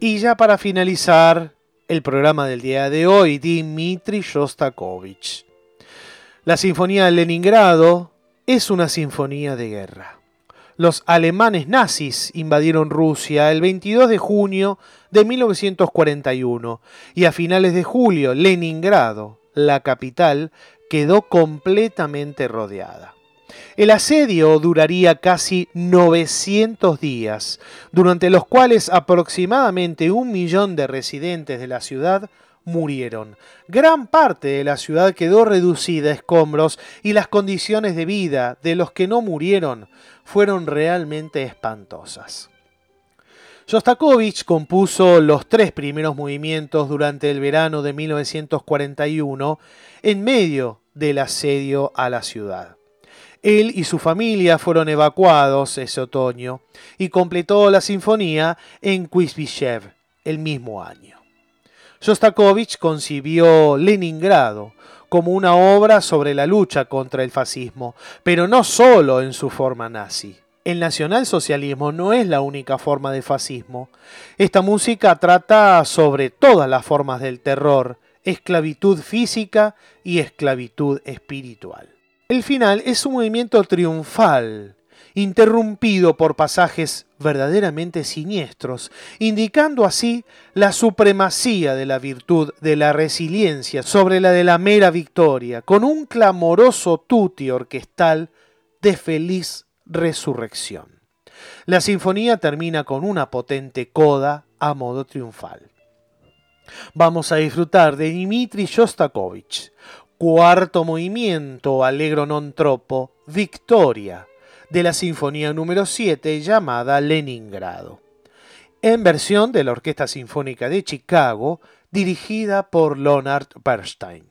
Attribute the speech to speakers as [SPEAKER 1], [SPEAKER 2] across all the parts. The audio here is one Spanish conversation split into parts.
[SPEAKER 1] Y ya para finalizar el programa del día de hoy, Dmitri Shostakovich. La Sinfonía de Leningrado es una sinfonía de guerra. Los alemanes nazis invadieron Rusia el 22 de junio de 1941 y a finales de julio Leningrado, la capital, quedó completamente rodeada. El asedio duraría casi 900 días, durante los cuales aproximadamente un millón de residentes de la ciudad murieron. Gran parte de la ciudad quedó reducida a escombros y las condiciones de vida de los que no murieron fueron realmente espantosas. Shostakovich compuso los tres primeros movimientos durante el verano de 1941 en medio del asedio a la ciudad. Él y su familia fueron evacuados ese otoño y completó la sinfonía en Kuisbyshev el mismo año. Shostakovich concibió Leningrado como una obra sobre la lucha contra el fascismo, pero no solo en su forma nazi. El nacionalsocialismo no es la única forma de fascismo. Esta música trata sobre todas las formas del terror, esclavitud física y esclavitud espiritual. El final es un movimiento triunfal, interrumpido por pasajes verdaderamente siniestros, indicando así la supremacía de la virtud de la resiliencia sobre la de la mera victoria, con un clamoroso tutti orquestal de feliz resurrección. La sinfonía termina con una potente coda a modo triunfal. Vamos a disfrutar de Dmitri Shostakovich, cuarto movimiento Allegro non troppo, Victoria, de la Sinfonía número 7 llamada Leningrado, en versión de la Orquesta Sinfónica de Chicago, dirigida por Leonard Bernstein.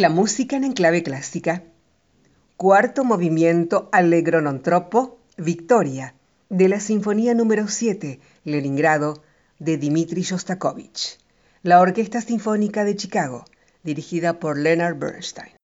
[SPEAKER 2] La música en enclave clásica. Cuarto movimiento Allegro non troppo, Victoria, de la Sinfonía número 7, Leningrado, de Dmitri Shostakovich. La Orquesta Sinfónica de Chicago, dirigida por Leonard Bernstein.